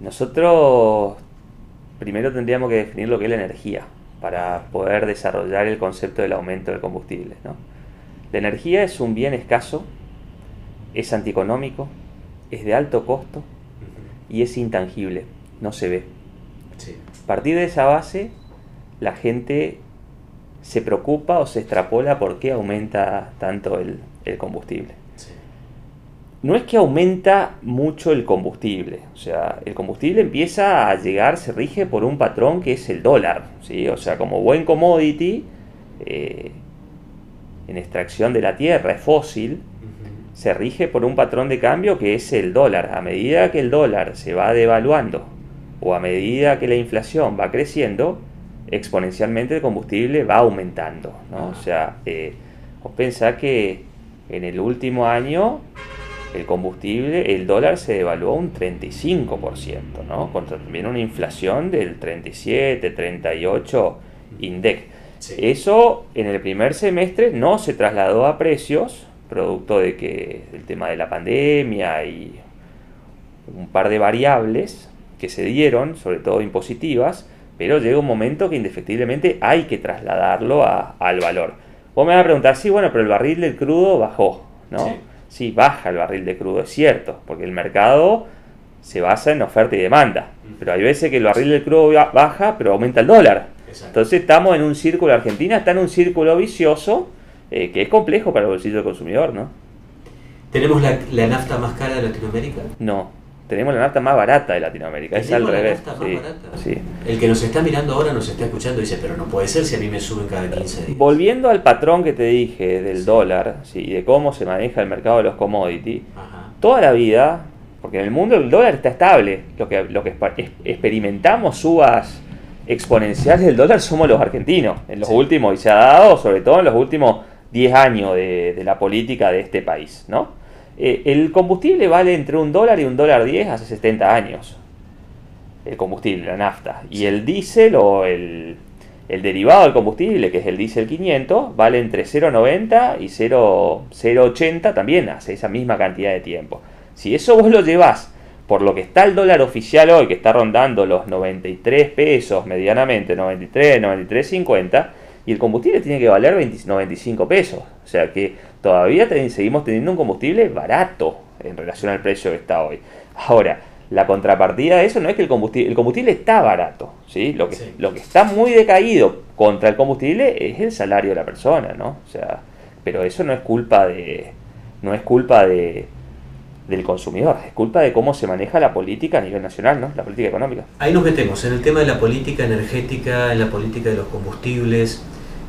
Nosotros primero tendríamos que definir lo que es la energía para poder desarrollar el concepto del aumento del combustible. ¿no? La energía es un bien escaso, es antieconómico, es de alto costo y es intangible, no se ve. A partir de esa base, la gente se preocupa o se extrapola por qué aumenta tanto el, combustible. No es que aumenta mucho el combustible, o sea, el combustible empieza a llegar, se rige por un patrón que es el dólar, ¿sí? o sea, como buen commodity, eh, en extracción de la tierra, es fósil, se rige por un patrón de cambio que es el dólar. A medida que el dólar se va devaluando o a medida que la inflación va creciendo, exponencialmente el combustible va aumentando. ¿no? O sea, eh, vos pensás que en el último año el combustible, el dólar se devaluó un 35%, ¿no? Contra también una inflación del 37, 38 index. Eso en el primer semestre no se trasladó a precios, producto de que el tema de la pandemia y un par de variables que se dieron, sobre todo impositivas, pero llega un momento que indefectiblemente hay que trasladarlo al valor. Vos me vas a preguntar, sí, bueno, pero el barril del crudo bajó, ¿no? Sí. Baja el barril de crudo, es cierto, porque el mercado se basa en oferta y demanda. Pero hay veces que el barril del crudo baja, pero aumenta el dólar. Entonces estamos en un círculo, Argentina está en un círculo vicioso eh, que es complejo para el bolsillo del consumidor, ¿no? ¿Tenemos la, la nafta más cara de Latinoamérica? No, tenemos la nafta más barata de Latinoamérica, es al revés. El que nos está mirando ahora nos está escuchando y dice, pero no puede ser si a mí me suben cada 15 días. Volviendo al patrón que te dije del dólar, ¿sí? de cómo se maneja el mercado de los commodities, toda la vida, porque en el mundo el dólar está estable, lo que, lo que experimentamos subas exponenciales del dólar somos los argentinos, en los últimos, y se ha dado sobre todo en los últimos 10 años de, de la política de este país, ¿no? Eh, el combustible vale entre un dólar y un dólar diez hace 70 años. El combustible, la nafta. Y el diésel o el, derivado del combustible, que es el diésel 500, vale entre 0,90 y 0,80 también hace esa misma cantidad de tiempo. Si eso vos lo llevas por lo que está el dólar oficial hoy, que está rondando los 93 pesos medianamente, 93, 93,50, y el combustible tiene que valer 95 pesos. O sea que todavía seguimos teniendo un combustible barato en relación al precio que está hoy. Ahora, la contrapartida de eso no es que el combustible, el combustible está barato, ¿sí? Lo que, lo que está muy decaído contra el combustible es el salario de la persona, ¿no? O sea, pero eso no es culpa de, no es culpa de, del consumidor, es culpa de cómo se maneja la política a nivel nacional, ¿no? La política económica. Ahí nos metemos en el tema de la política energética, en la política de los combustibles.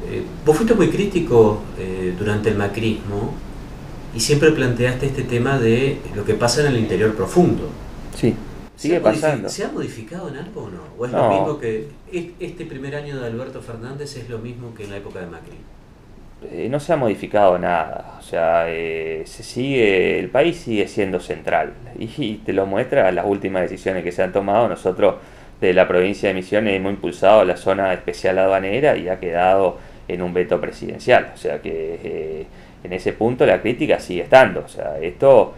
Eh, vos fuiste muy crítico eh, durante el macrismo y siempre planteaste este tema de lo que pasa en el interior profundo. Sí, sigue pasando. ¿Se ha modificado en algo o no? ¿O es lo mismo que este primer año de Alberto Fernández es lo mismo que en la época de Macri? Eh, no se ha modificado nada, o sea, se sigue, el país sigue siendo central y, te lo muestra las últimas decisiones que se han tomado. Nosotros de la provincia de Misiones hemos impulsado la zona especial aduanera y ha quedado en un veto presidencial. O sea que eh, en ese punto la crítica sigue estando. O sea, esto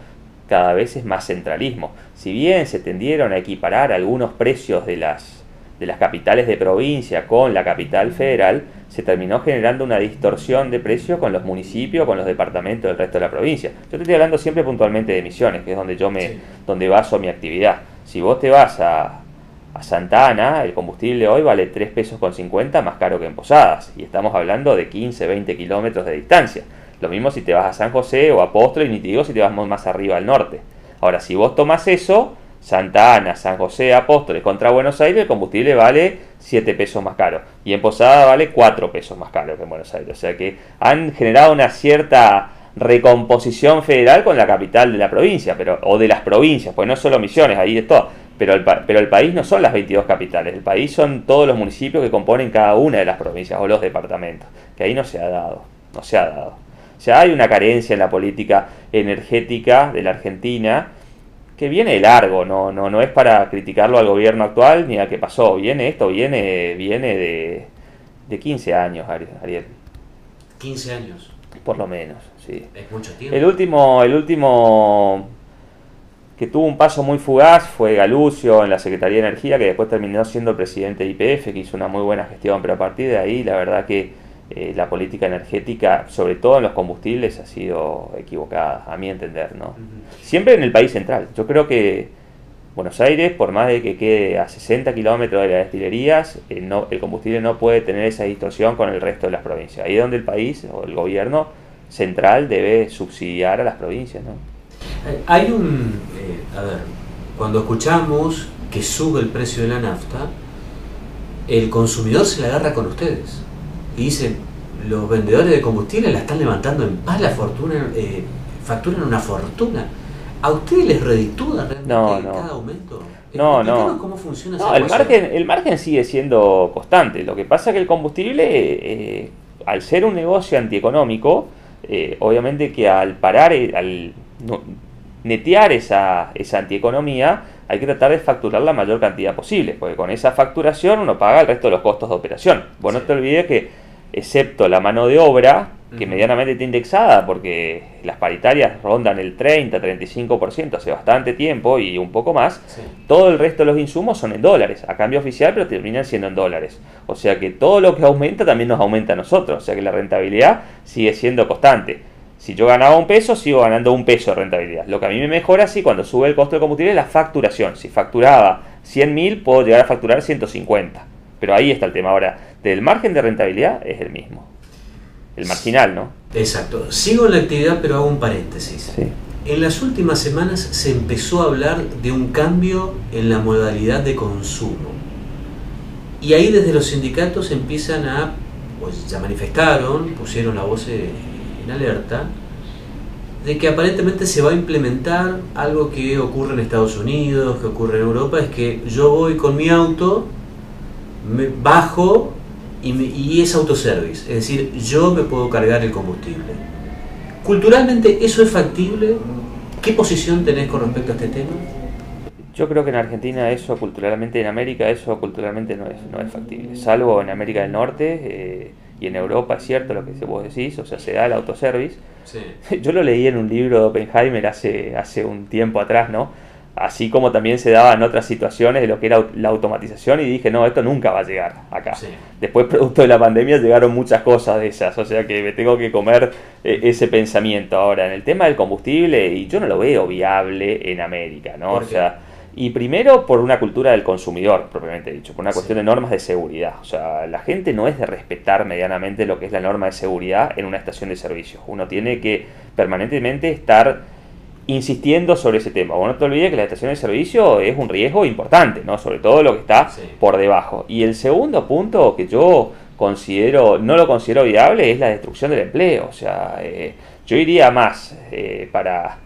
cada vez es más centralismo. Si bien se tendieron a equiparar algunos precios de las, de las capitales de provincia con la capital federal, se terminó generando una distorsión de precios con los municipios, con los departamentos del resto de la provincia. Yo te estoy hablando siempre puntualmente de Misiones, que es donde yo me, donde baso mi actividad. Si vos te vas a, a Santa Ana, el combustible hoy vale 3 pesos con 50 más caro que en Posadas. Y estamos hablando de 15, 20 kilómetros de distancia. Lo mismo si te vas a San José o a Apóstol y ni te digo si te vas más arriba al norte. Ahora, si vos tomas eso, Santa Ana, San José, Apóstoles contra Buenos Aires, el combustible vale 7 pesos más caro. Y en Posada vale 4 pesos más caro que en Buenos Aires. O sea que han generado una cierta recomposición federal con la capital de la provincia, pero o de las provincias, pues no solo Misiones, ahí es todo pero el, pero el país no son las 22 capitales, el país son todos los municipios que componen cada una de las provincias o los departamentos, que ahí no se ha dado, no se ha dado. O sea, hay una carencia en la política energética de la Argentina que viene de largo, no, no, no es para criticarlo al gobierno actual ni a qué pasó, viene esto, viene, viene de, de 15 años, Ariel. 15 años. Por lo menos, sí. Es mucho tiempo. El último, el último que tuvo un paso muy fugaz fue Galucio en la Secretaría de Energía, que después terminó siendo presidente de IPF, que hizo una muy buena gestión, pero a partir de ahí la verdad que eh, la política energética, sobre todo en los combustibles, ha sido equivocada, a mi entender. ¿no? Siempre en el país central. Yo creo que Buenos Aires, por más de que quede a 60 kilómetros de las destilerías, eh, no, el combustible no puede tener esa distorsión con el resto de las provincias. Ahí es donde el país o el gobierno central debe subsidiar a las provincias. ¿no? Hay un, eh, a ver, cuando escuchamos que sube el precio de la nafta, el consumidor se la agarra con ustedes y dicen, los vendedores de combustible la están levantando en paz, la fortuna, eh, facturan una fortuna. ¿A ustedes les reditúa realmente cada aumento? No, no. ¿Cómo funciona no, el margen, el margen sigue siendo constante. Lo que pasa es que el combustible, eh, al ser un negocio antieconómico, eh, obviamente que al parar, al netear esa, esa antieconomía, hay que tratar de facturar la mayor cantidad posible, porque con esa facturación uno paga el resto de los costos de operación. Vos no te olvides que, excepto la mano de obra, que medianamente está indexada, porque las paritarias rondan el 30-35% hace bastante tiempo y un poco más, todo el resto de los insumos son en dólares, a cambio oficial, pero terminan siendo en dólares. O sea que todo lo que aumenta también nos aumenta a nosotros, o sea que la rentabilidad sigue siendo constante. Si yo ganaba un peso, sigo ganando un peso de rentabilidad. Lo que a mí me mejora, sí, cuando sube el costo de combustible es la facturación. Si facturaba 100.000, puedo llegar a facturar 150. Pero ahí está el tema. Ahora, del margen de rentabilidad es el mismo. El marginal, ¿no? Exacto. Sigo en la actividad, pero hago un paréntesis. En las últimas semanas se empezó a hablar de un cambio en la modalidad de consumo. Y ahí desde los sindicatos empiezan a, pues ya manifestaron, pusieron la voz en alerta de que aparentemente se va a implementar algo que ocurre en Estados Unidos, que ocurre en Europa, es que yo voy con mi auto, me bajo y, y es autoservice, es decir, yo me puedo cargar el combustible. Culturalmente, ¿eso es factible? ¿Qué posición tenés con respecto a este tema? Yo creo que en Argentina eso culturalmente, en América eso culturalmente no es, no es factible, salvo en América del Norte. Eh, y en Europa es cierto lo que vos decís, o sea, se da el autoservice. Yo lo leí en un libro de Oppenheimer hace, hace un tiempo atrás, ¿no? Así como también se daba en otras situaciones de lo que era la automatización y dije, no, esto nunca va a llegar acá. Después, producto de la pandemia, llegaron muchas cosas de esas, o sea que me tengo que comer eh, ese pensamiento. Ahora, en el tema del combustible, y yo no lo veo viable en América, ¿no? O sea, y primero por una cultura del consumidor, propiamente dicho, por una cuestión de normas de seguridad. O sea, la gente no es de respetar medianamente lo que es la norma de seguridad en una estación de servicio. Uno tiene que permanentemente estar insistiendo sobre ese tema. Vos no te olvides que la estación de servicio es un riesgo importante, ¿no? Sobre todo lo que está por debajo. Y el segundo punto que yo considero, no lo considero viable, es la destrucción del empleo. O sea, eh, yo iría más eh, para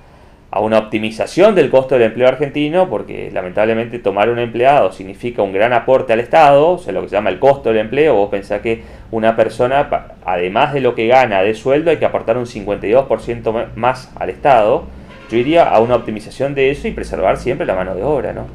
a una optimización del costo del empleo argentino, porque lamentablemente tomar un empleado significa un gran aporte al Estado, o sea, lo que se llama el costo del empleo, vos pensás que una persona, además de lo que gana de sueldo, hay que aportar un 52% más al Estado, yo iría a una optimización de eso y preservar siempre la mano de obra, ¿no?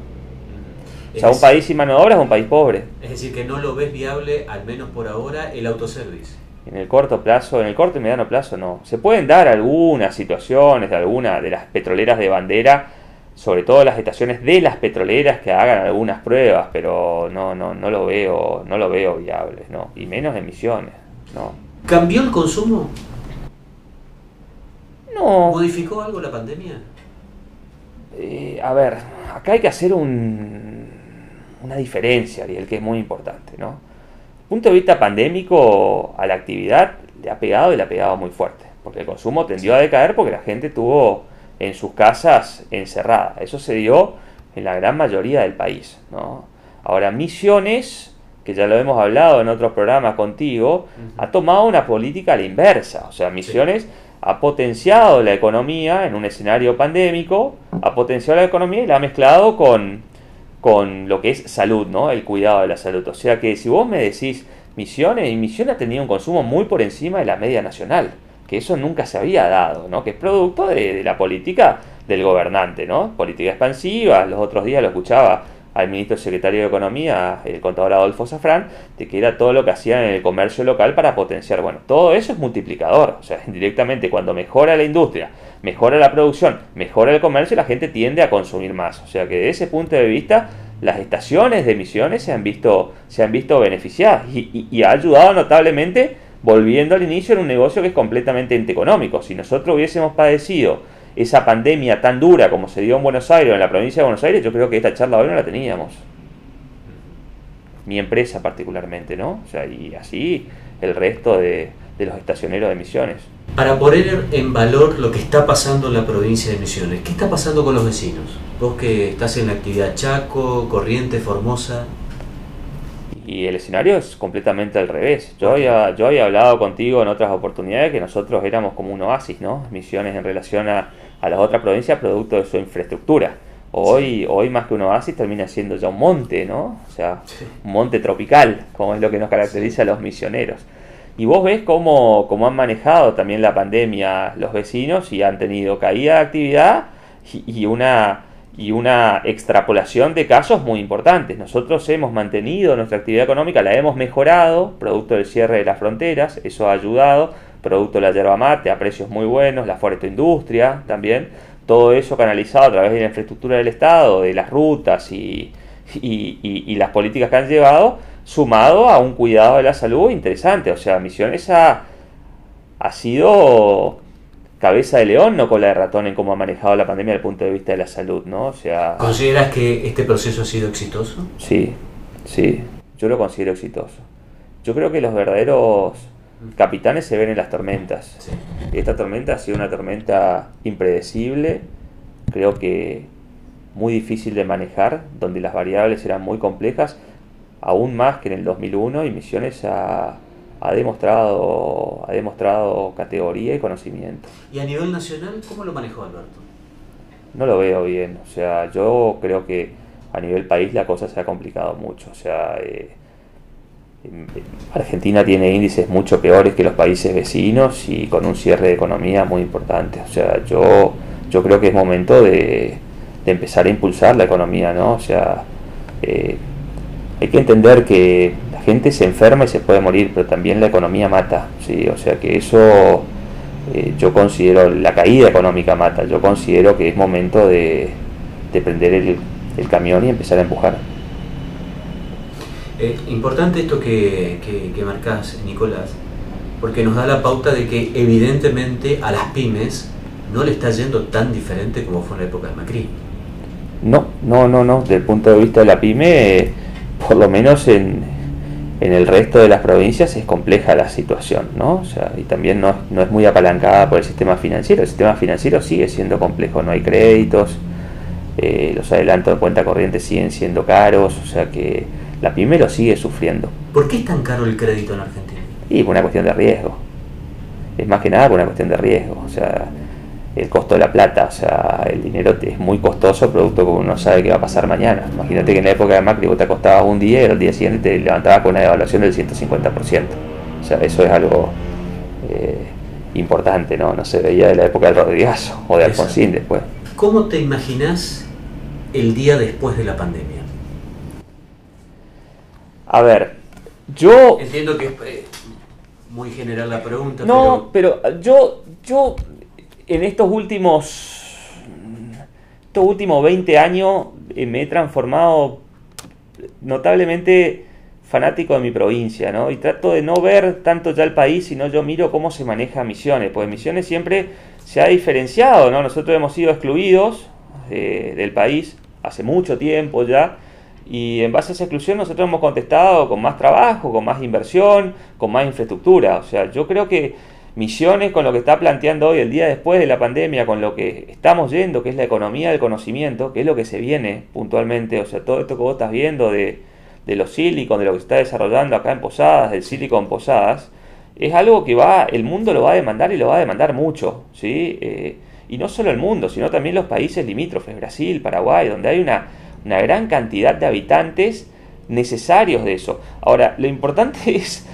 O sea, un país sin mano de obra es un país pobre. Es decir, que no lo ves viable, al menos por ahora, el autoservice. En el corto plazo, en el corto y mediano plazo no. Se pueden dar algunas situaciones de alguna de las petroleras de bandera, sobre todo las estaciones de las petroleras que hagan algunas pruebas, pero no, no, no lo veo, no lo veo viable, no, y menos emisiones, no. ¿Cambió el consumo? No. ¿Modificó algo la pandemia? Eh, a ver, acá hay que hacer un, una diferencia, Ariel, que es muy importante, ¿no? Punto de vista pandémico, a la actividad le ha pegado y le ha pegado muy fuerte, porque el consumo tendió a decaer porque la gente tuvo en sus casas encerrada. Eso se dio en la gran mayoría del país. ¿no? Ahora, Misiones, que ya lo hemos hablado en otros programas contigo, ha tomado una política a la inversa. O sea, Misiones ha potenciado la economía en un escenario pandémico, ha potenciado la economía y la ha mezclado con con lo que es salud, ¿no? El cuidado de la salud. O sea que si vos me decís Misiones, y Misiones ha tenido un consumo muy por encima de la media nacional, que eso nunca se había dado, ¿no? Que es producto de, la política del gobernante, ¿no? Política expansiva, los otros días lo escuchaba al ministro secretario de Economía, el contador Adolfo Safrán, de que era todo lo que hacían en el comercio local para potenciar. Bueno, todo eso es multiplicador. O sea, directamente cuando mejora la industria, mejora la producción, mejora el comercio, la gente tiende a consumir más. O sea que desde ese punto de vista, las estaciones de emisiones se han visto, se han visto beneficiadas y, y ha ayudado notablemente, volviendo al inicio, en un negocio que es completamente antieconómico. Si nosotros hubiésemos padecido esa pandemia tan dura como se dio en Buenos Aires en la provincia de Buenos Aires, yo creo que esta charla hoy no la teníamos. Mi empresa particularmente, ¿no? O sea, y así el resto de, los estacioneros de Misiones. Para poner en valor lo que está pasando en la provincia de Misiones, ¿qué está pasando con los vecinos? Vos que estás en la actividad Chaco, Corriente, Formosa. Y el escenario es completamente al revés. Yo había, yo había hablado contigo en otras oportunidades que nosotros éramos como un oasis, ¿no? Misiones en relación a, a las otras provincias producto de su infraestructura. Hoy, hoy más que un oasis termina siendo ya un monte, ¿no? O sea, un monte tropical, como es lo que nos caracteriza a los misioneros. Y vos ves cómo, cómo, han manejado también la pandemia los vecinos y han tenido caída de actividad y, una, y una extrapolación de casos muy importantes. Nosotros hemos mantenido nuestra actividad económica, la hemos mejorado, producto del cierre de las fronteras, eso ha ayudado, producto de la yerba mate a precios muy buenos, la industria también, todo eso canalizado a través de la infraestructura del Estado, de las rutas y, las políticas que han llevado, sumado a un cuidado de la salud interesante. O sea, Misiones ha, ha sido cabeza de león, no cola de ratón en cómo ha manejado la pandemia desde el punto de vista de la salud, ¿no? O sea, ¿Consideras que este proceso ha sido exitoso? Sí, sí, yo lo considero exitoso. Yo creo que los verdaderos capitanes se ven en las tormentas. Esta tormenta ha sido una tormenta impredecible, creo que muy difícil de manejar, donde las variables eran muy complejas, aún más que en el 2001, y Misiones ha, ha demostrado, ha demostrado categoría y conocimiento. ¿Y a nivel nacional cómo lo manejó Alberto? No lo veo bien, o sea, yo creo que a nivel país la cosa se ha complicado mucho, o sea... Eh, Argentina tiene índices mucho peores que los países vecinos y con un cierre de economía muy importante. O sea, yo, yo creo que es momento de, empezar a impulsar la economía, ¿no? O sea, eh, hay que entender que la gente se enferma y se puede morir, pero también la economía mata, ¿sí? O sea que eso eh, yo considero, la caída económica mata, yo considero que es momento de, prender el, el camión y empezar a empujar. Eh, importante esto que, que, marcás, Nicolás, porque nos da la pauta de que evidentemente a las pymes no le está yendo tan diferente como fue en la época de Macri. No, no, no, no. Desde el punto de vista de la pyme, por lo menos en, en el resto de las provincias es compleja la situación, ¿no? O sea, y también no, no es muy apalancada por el sistema financiero. El sistema financiero sigue siendo complejo, no hay créditos, eh, los adelantos de cuenta corriente siguen siendo caros, o sea que la pyme lo sigue sufriendo. ¿Por qué es tan caro el crédito en Argentina? Y por una cuestión de riesgo. Es más que nada por una cuestión de riesgo. O sea, el costo de la plata, o sea, el dinero es muy costoso, producto que uno no sabe qué va a pasar mañana. Imagínate que en la época de Macri vos te costaba un día y al día siguiente te levantabas con una devaluación del 150%. O sea, eso es algo eh, importante, ¿no? No se veía de la época del Rodrigazo o de Alfonsín después. ¿Cómo te imaginas el día después de la pandemia? A ver, yo... Entiendo que es eh, muy general la pregunta. No, pero, yo, yo en estos últimos, estos últimos 20 años eh, me he transformado notablemente fanático de mi provincia, ¿no? Y trato de no ver tanto ya el país, sino yo miro cómo se maneja Misiones, pues Misiones siempre se ha diferenciado, ¿no? Nosotros hemos sido excluidos eh, del país hace mucho tiempo ya, y en base a esa exclusión nosotros hemos contestado con más trabajo, con más inversión, con más infraestructura. O sea, yo creo que Misiones con lo que está planteando hoy, el día después de la pandemia, con lo que estamos yendo, que es la economía del conocimiento, que es lo que se viene puntualmente, o sea, todo esto que vos estás viendo de, de los silicon, de lo que se está desarrollando acá en Posadas, del silicon Posadas, es algo que va, el mundo lo va a demandar y lo va a demandar mucho, ¿sí? Eh, y no solo el mundo, sino también los países limítrofes, Brasil, Paraguay, donde hay una una gran cantidad de habitantes necesarios de eso. Ahora, lo importante es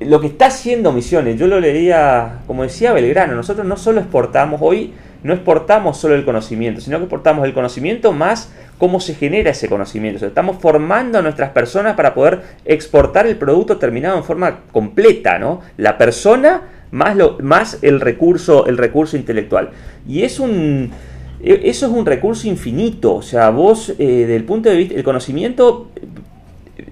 lo que está haciendo Misiones. Yo lo leía, como decía Belgrano, nosotros no solo exportamos, hoy no exportamos solo el conocimiento, sino que exportamos el conocimiento más cómo se genera ese conocimiento. estamos formando a nuestras personas para poder exportar el producto terminado en forma completa, ¿no? La persona más, lo, más el, recurso, el recurso intelectual. Y es un, e, eso es un recurso infinito. O sea, vos, eh, del punto de vista, el conocimiento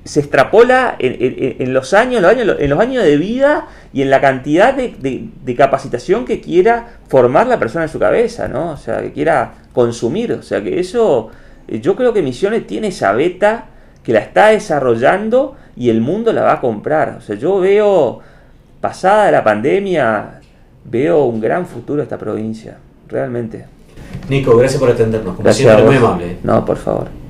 se extrapola en, los años, en los años de vida y en la cantidad de, capacitación que quiera formar la persona en su cabeza, ¿no? O sea, que quiera consumir. O sea, que eso, eh, yo creo que Misiones tiene esa beta que la está desarrollando y el mundo la va a comprar. O sea, yo veo, pasada la pandemia, veo un gran futuro esta provincia, realmente. Nico, gracias por atendernos. Como siempre, muy amable. No, por favor.